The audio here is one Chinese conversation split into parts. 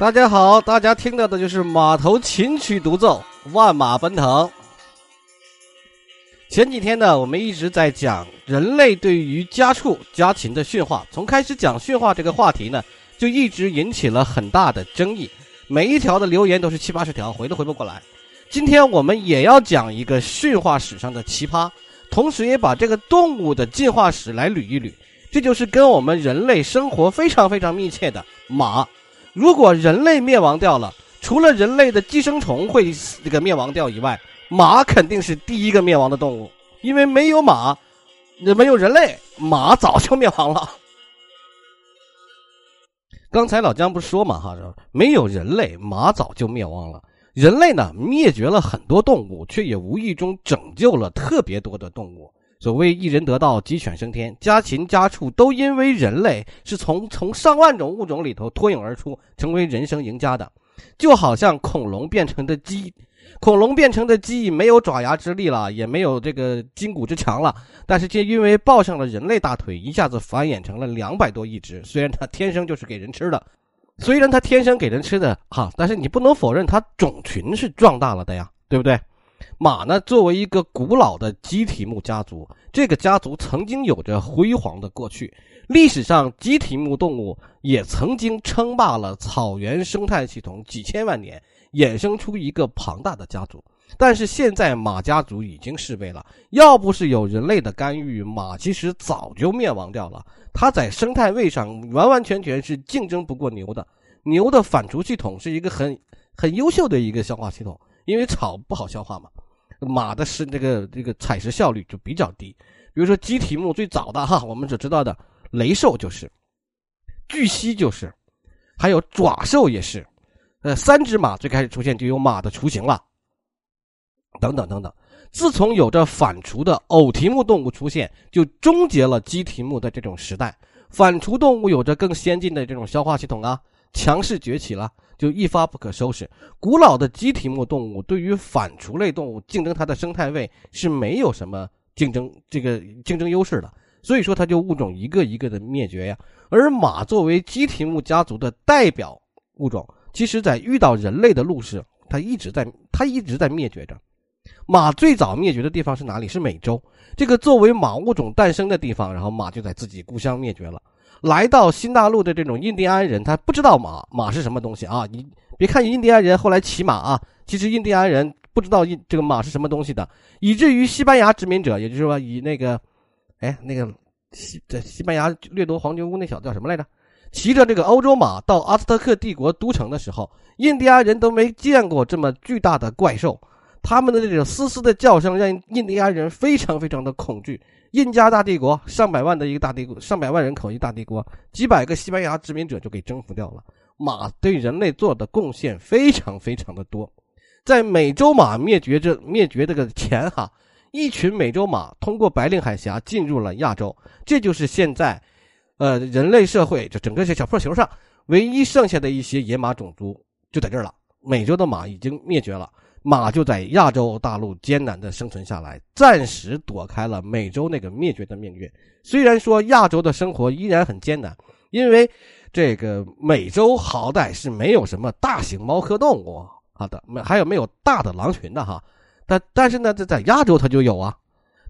大家好，大家听到的就是马头琴曲独奏，万马奔腾。前几天呢，我们一直在讲人类对于家畜家禽的驯化。从开始讲驯化这个话题呢，就一直引起了很大的争议。每一条的留言都是七八十条，回都回不过来。今天我们也要讲一个驯化史上的奇葩，同时也把这个动物的进化史来捋一捋。这就是跟我们人类生活非常非常密切的马。如果人类灭亡掉了，除了人类的寄生虫会这个灭亡掉以外，马肯定是第一个灭亡的动物，因为没有马，没有人类，马早就灭亡了。刚才老姜不是说嘛，哈，没有人类，马早就灭亡了。人类呢，灭绝了很多动物，却也无意中拯救了特别多的动物。所谓一人得道，鸡犬升天，家禽家畜都因为人类是从从上万种物种里头脱颖而出，成为人生赢家的。就好像恐龙变成的鸡，恐龙变成的鸡没有爪牙之力了，也没有这个筋骨之强了，但是却因为抱上了人类大腿，一下子繁衍成了两百多亿只。虽然它天生就是给人吃的，虽然它天生给人吃的哈，但是你不能否认它种群是壮大了的呀，对不对？马呢，作为一个古老的鸡蹄目家族，这个家族曾经有着辉煌的过去。历史上，鸡蹄目动物也曾经称霸了草原生态系统几千万年，衍生出一个庞大的家族。但是现在，马家族已经式微了。要不是有人类的干预，马其实早就灭亡掉了。它在生态位上完完全全是竞争不过牛的。牛的反刍系统是一个很很优秀的一个消化系统。因为草不好消化嘛，马的是这个这个采食效率就比较低。比如说鸡蹄目最早的哈，我们所知道的雷兽就是，巨蜥就是，还有爪兽也是，呃，三只马最开始出现就有马的雏形了，等等等等。自从有着反刍的偶蹄目动物出现，就终结了鸡蹄目的这种时代。反刍动物有着更先进的这种消化系统啊，强势崛起了。就一发不可收拾。古老的鸡蹄目动物对于反刍类动物竞争它的生态位是没有什么竞争这个竞争优势的，所以说它就物种一个一个的灭绝呀。而马作为鸡蹄目家族的代表物种，其实在遇到人类的路时，它一直在它一直在灭绝着。马最早灭绝的地方是哪里？是美洲。这个作为马物种诞生的地方，然后马就在自己故乡灭绝了。来到新大陆的这种印第安人，他不知道马马是什么东西啊！你别看印第安人后来骑马啊，其实印第安人不知道印这个马是什么东西的，以至于西班牙殖民者，也就是说以那个，哎，那个西在西班牙掠夺黄金屋那小子叫什么来着？骑着这个欧洲马到阿兹特克帝国都城的时候，印第安人都没见过这么巨大的怪兽，他们的这种嘶嘶的叫声让印第安人非常非常的恐惧。印加大帝国上百万的一个大帝国，上百万人口一大帝国，几百个西班牙殖民者就给征服掉了。马对人类做的贡献非常非常的多。在美洲马灭绝这灭绝这个前哈，一群美洲马通过白令海峡进入了亚洲，这就是现在，呃，人类社会就整个这小破球上唯一剩下的一些野马种族就在这儿了。美洲的马已经灭绝了。马就在亚洲大陆艰难的生存下来，暂时躲开了美洲那个灭绝的命运。虽然说亚洲的生活依然很艰难，因为这个美洲好歹是没有什么大型猫科动物，好的，没还有没有大的狼群的哈。但但是呢，在在亚洲它就有啊，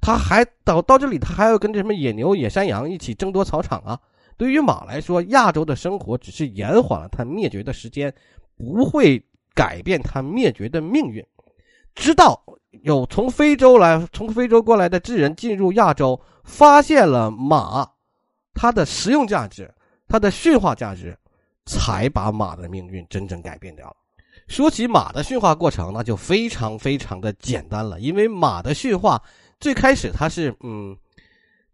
它还到到这里，它还要跟这什么野牛、野山羊一起争夺草场啊。对于马来说，亚洲的生活只是延缓了它灭绝的时间，不会。改变它灭绝的命运，直到有从非洲来、从非洲过来的智人进入亚洲，发现了马，它的实用价值、它的驯化价值，才把马的命运真正改变掉了。说起马的驯化过程，那就非常非常的简单了，因为马的驯化最开始它是嗯。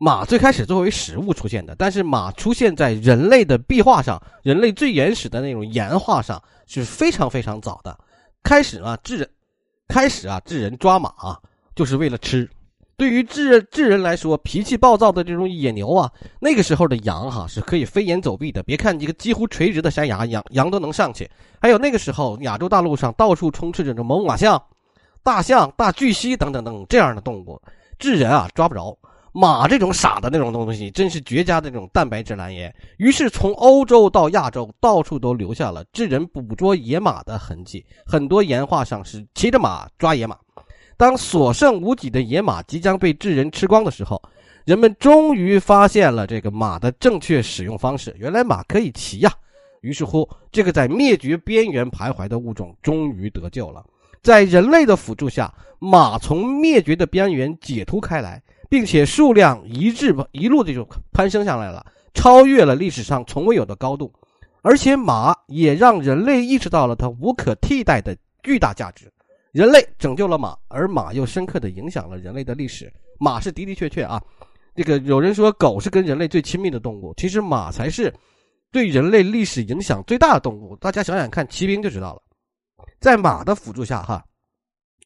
马最开始作为食物出现的，但是马出现在人类的壁画上，人类最原始的那种岩画上是非常非常早的。开始啊，智人，开始啊，智人抓马啊，就是为了吃。对于智智人来说，脾气暴躁的这种野牛啊，那个时候的羊哈是可以飞檐走壁的。别看一个几乎垂直的山崖，羊羊都能上去。还有那个时候，亚洲大陆上到处充斥着这猛犸象、大象、大巨蜥等等等这样的动物，智人啊抓不着。马这种傻的那种东西，真是绝佳的那种蛋白质来源。于是从欧洲到亚洲，到处都留下了智人捕捉野马的痕迹。很多岩画上是骑着马抓野马。当所剩无几的野马即将被智人吃光的时候，人们终于发现了这个马的正确使用方式。原来马可以骑呀！于是乎，这个在灭绝边缘徘徊的物种终于得救了。在人类的辅助下，马从灭绝的边缘解脱开来。并且数量一致一路这种攀升上来了，超越了历史上从未有的高度，而且马也让人类意识到了它无可替代的巨大价值。人类拯救了马，而马又深刻的影响了人类的历史。马是的的确确啊，这个有人说狗是跟人类最亲密的动物，其实马才是对人类历史影响最大的动物。大家想想看，骑兵就知道了，在马的辅助下，哈，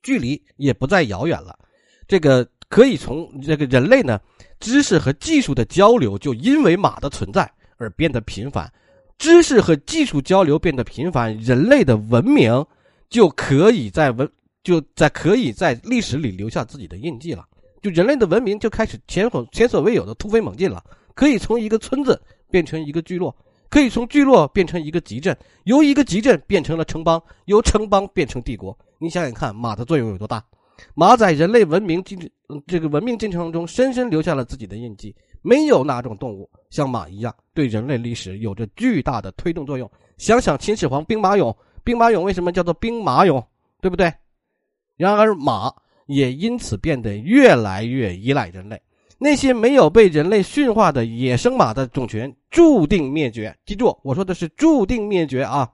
距离也不再遥远了。这个。可以从这个人类呢，知识和技术的交流就因为马的存在而变得频繁，知识和技术交流变得频繁，人类的文明就可以在文就在可以在历史里留下自己的印记了。就人类的文明就开始前所前所未有的突飞猛进了，可以从一个村子变成一个聚落，可以从聚落变成一个集镇，由一个集镇变成了城邦，由城邦变成帝国。你想想看，马的作用有多大？马在人类文明进这个文明进程中深深留下了自己的印记。没有哪种动物像马一样对人类历史有着巨大的推动作用。想想秦始皇兵马俑，兵马俑为什么叫做兵马俑？对不对？然而马也因此变得越来越依赖人类。那些没有被人类驯化的野生马的种群注定灭绝。记住，我说的是注定灭绝啊！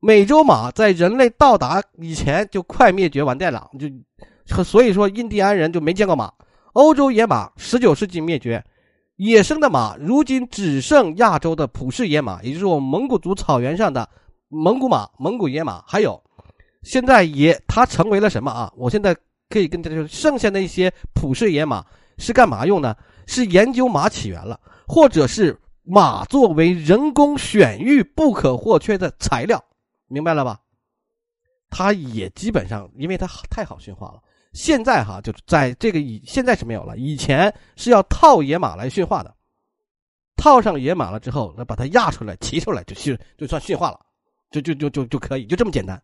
美洲马在人类到达以前就快灭绝完蛋了，就所以说印第安人就没见过马。欧洲野马十九世纪灭绝，野生的马如今只剩亚洲的普氏野马，也就是我们蒙古族草原上的蒙古马、蒙古野马。还有，现在也它成为了什么啊？我现在可以跟大家说，剩下的一些普氏野马是干嘛用呢？是研究马起源了，或者是马作为人工选育不可或缺的材料。明白了吧？它也基本上，因为它太好驯化了。现在哈，就在这个以现在是没有了。以前是要套野马来驯化的，套上野马了之后，那把它压出来骑出来就驯，就算驯化了，就就就就就可以，就这么简单。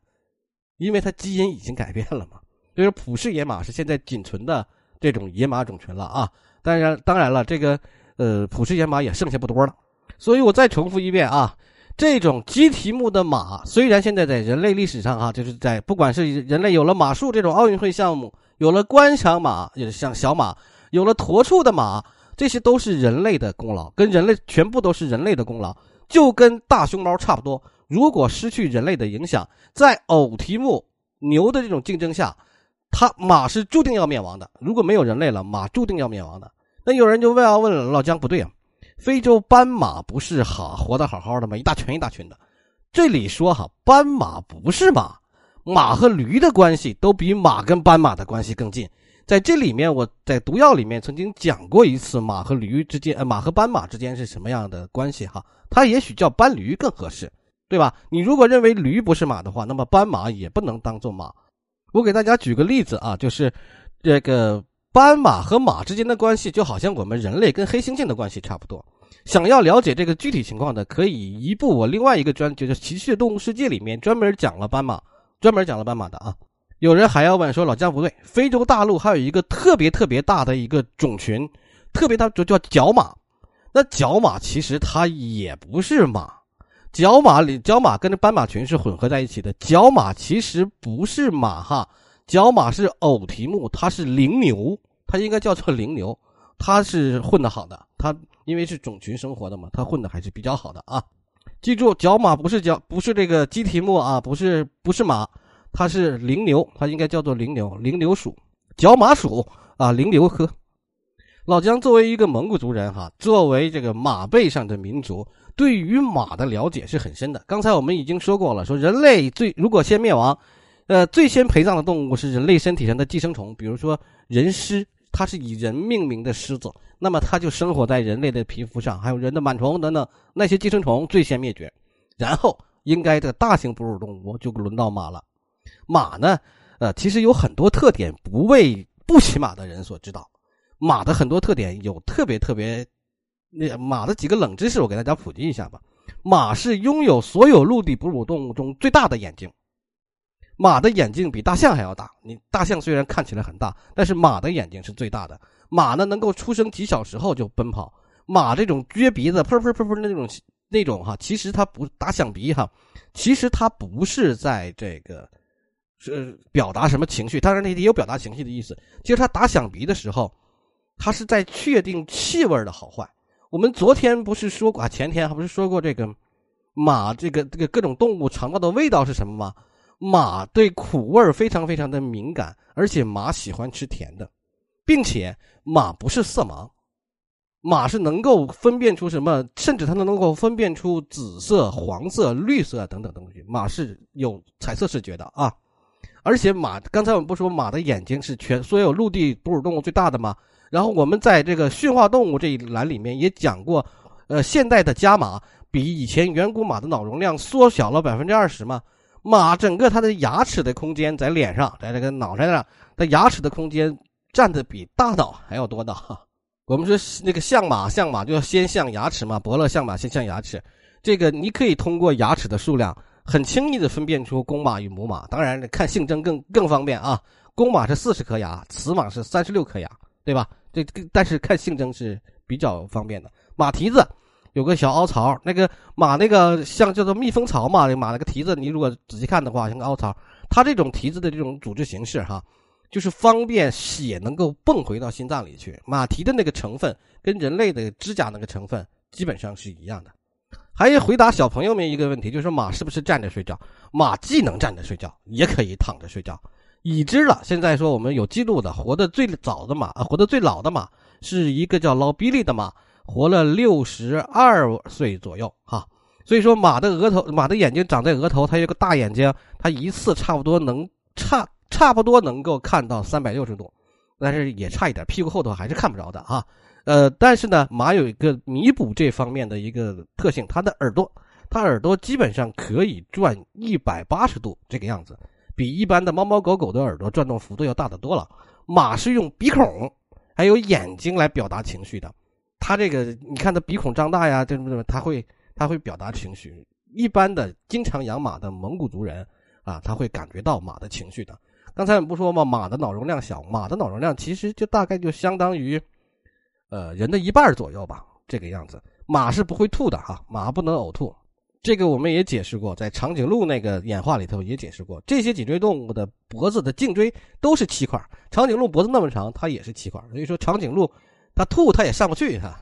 因为它基因已经改变了嘛。就是普氏野马是现在仅存的这种野马种群了啊。当然，当然了，这个呃普氏野马也剩下不多了。所以我再重复一遍啊。这种鸡蹄目的马，虽然现在在人类历史上哈，就是在不管是人类有了马术这种奥运会项目，有了观赏马，也像小马，有了驮畜的马，这些都是人类的功劳，跟人类全部都是人类的功劳，就跟大熊猫差不多。如果失去人类的影响，在偶蹄目牛的这种竞争下，它马是注定要灭亡的。如果没有人类了，马注定要灭亡的。那有人就问啊，问老姜不对啊。非洲斑马不是好活得好好的吗？一大群一大群的。这里说哈，斑马不是马，马和驴的关系都比马跟斑马的关系更近。在这里面，我在毒药里面曾经讲过一次马和驴之间，呃，马和斑马之间是什么样的关系哈？它也许叫斑驴更合适，对吧？你如果认为驴不是马的话，那么斑马也不能当做马。我给大家举个例子啊，就是这个。斑马和马之间的关系，就好像我们人类跟黑猩猩的关系差不多。想要了解这个具体情况的，可以移步我另外一个专，就是《奇趣动物世界》里面专门讲了斑马，专门讲了斑马的啊。有人还要问说，老姜不对，非洲大陆还有一个特别特别大的一个种群，特别大就叫角马。那角马其实它也不是马，角马里角马跟着斑马群是混合在一起的。角马其实不是马哈。角马是偶蹄目，它是灵牛，它应该叫做灵牛，它是混得好的，它因为是种群生活的嘛，它混的还是比较好的啊。记住，角马不是角，不是这个鸡蹄目啊，不是不是马，它是灵牛，它应该叫做灵牛，灵牛属，角马属啊，灵牛科。老姜作为一个蒙古族人哈，作为这个马背上的民族，对于马的了解是很深的。刚才我们已经说过了，说人类最如果先灭亡。呃，最先陪葬的动物是人类身体上的寄生虫，比如说人虱，它是以人命名的狮子，那么它就生活在人类的皮肤上，还有人的螨虫等等那些寄生虫最先灭绝，然后应该的大型哺乳动物就轮到马了。马呢，呃，其实有很多特点不为不骑马的人所知道。马的很多特点有特别特别，那马的几个冷知识我给大家普及一下吧。马是拥有所有陆地哺乳动物中最大的眼睛，马的眼睛比大象还要大。你大象虽然看起来很大，但是马的眼睛是最大的。马呢能够出生几小时后就奔跑。马这种撅鼻子、噗噗噗噗那种那种哈，其实它不打响鼻哈，其实它不是在这个是表达什么情绪，当然那也有表达情绪的意思。其实它打响鼻的时候，它是在确定气味的好坏。我们昨天不是说过啊，前天还不是说过这个马这个这个各种动物尝到的味道是什么吗？马对苦味非常非常的敏感，而且马喜欢吃甜的，并且马不是色盲。马是能够分辨出什么，甚至它都能够分辨出紫色、黄色、绿色等等东西。马是有彩色视觉的啊，而且马刚才我们不说马的眼睛是全所有陆地哺乳动物最大的吗？然后我们在这个驯化动物这一栏里面也讲过，呃，现代的家马比以前远古马的脑容量缩小了百分之二十嘛。马整个它的牙齿的空间在脸上，在这个脑袋上，它牙齿的空间占的比大脑还要多的哈。我们说那个象马，象马就要先象牙齿嘛，伯乐象马先象牙齿。这个你可以通过牙齿的数量，很轻易的分辨出公马与母马。当然看性征更更方便啊，公马是四十颗牙，雌马是三十六颗牙，对吧？这但是看性征是比较方便的。马蹄子有个小凹槽，那个马那个像叫做蜜蜂槽嘛，马那个蹄子，你如果仔细看的话，像个凹槽。它这种蹄子的这种组织形式哈。就是方便血能够蹦回到心脏里去。马蹄的那个成分跟人类的指甲那个成分基本上是一样的。还有回答小朋友们一个问题，就是马是不是站着睡觉？马既能站着睡觉，也可以躺着睡觉。已知了，现在说我们有记录的，活得最早的马啊，活得最老的马是一个叫老比利的马，活了六十二岁左右。哈，所以说马的额头，马的眼睛长在额头，它有个大眼睛，它一次差不多能差。差不多能够看到三百六十度，但是也差一点，屁股后头还是看不着的啊。呃，但是呢，马有一个弥补这方面的一个特性，它的耳朵，它耳朵基本上可以转一百八十度这个样子，比一般的猫猫狗狗的耳朵转动幅度要大得多了。马是用鼻孔还有眼睛来表达情绪的，它这个你看它鼻孔张大呀，这么这么，它会它会表达情绪。一般的经常养马的蒙古族人啊，他会感觉到马的情绪的。刚才我们不说吗？马的脑容量小，马的脑容量其实就大概就相当于，呃，人的一半左右吧，这个样子。马是不会吐的哈，马不能呕吐，这个我们也解释过，在长颈鹿那个演化里头也解释过。这些脊椎动物的脖子的颈椎都是七块，长颈鹿脖子那么长，它也是七块，所以说长颈鹿它吐它也上不去哈。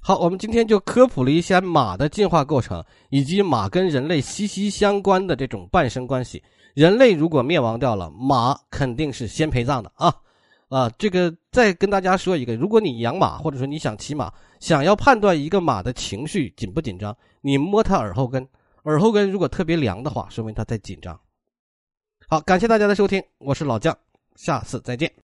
好，我们今天就科普了一下马的进化过程，以及马跟人类息息相关的这种伴生关系。人类如果灭亡掉了，马肯定是先陪葬的啊！啊，这个再跟大家说一个，如果你养马，或者说你想骑马，想要判断一个马的情绪紧不紧张，你摸它耳后根，耳后根如果特别凉的话，说明它在紧张。好，感谢大家的收听，我是老将，下次再见。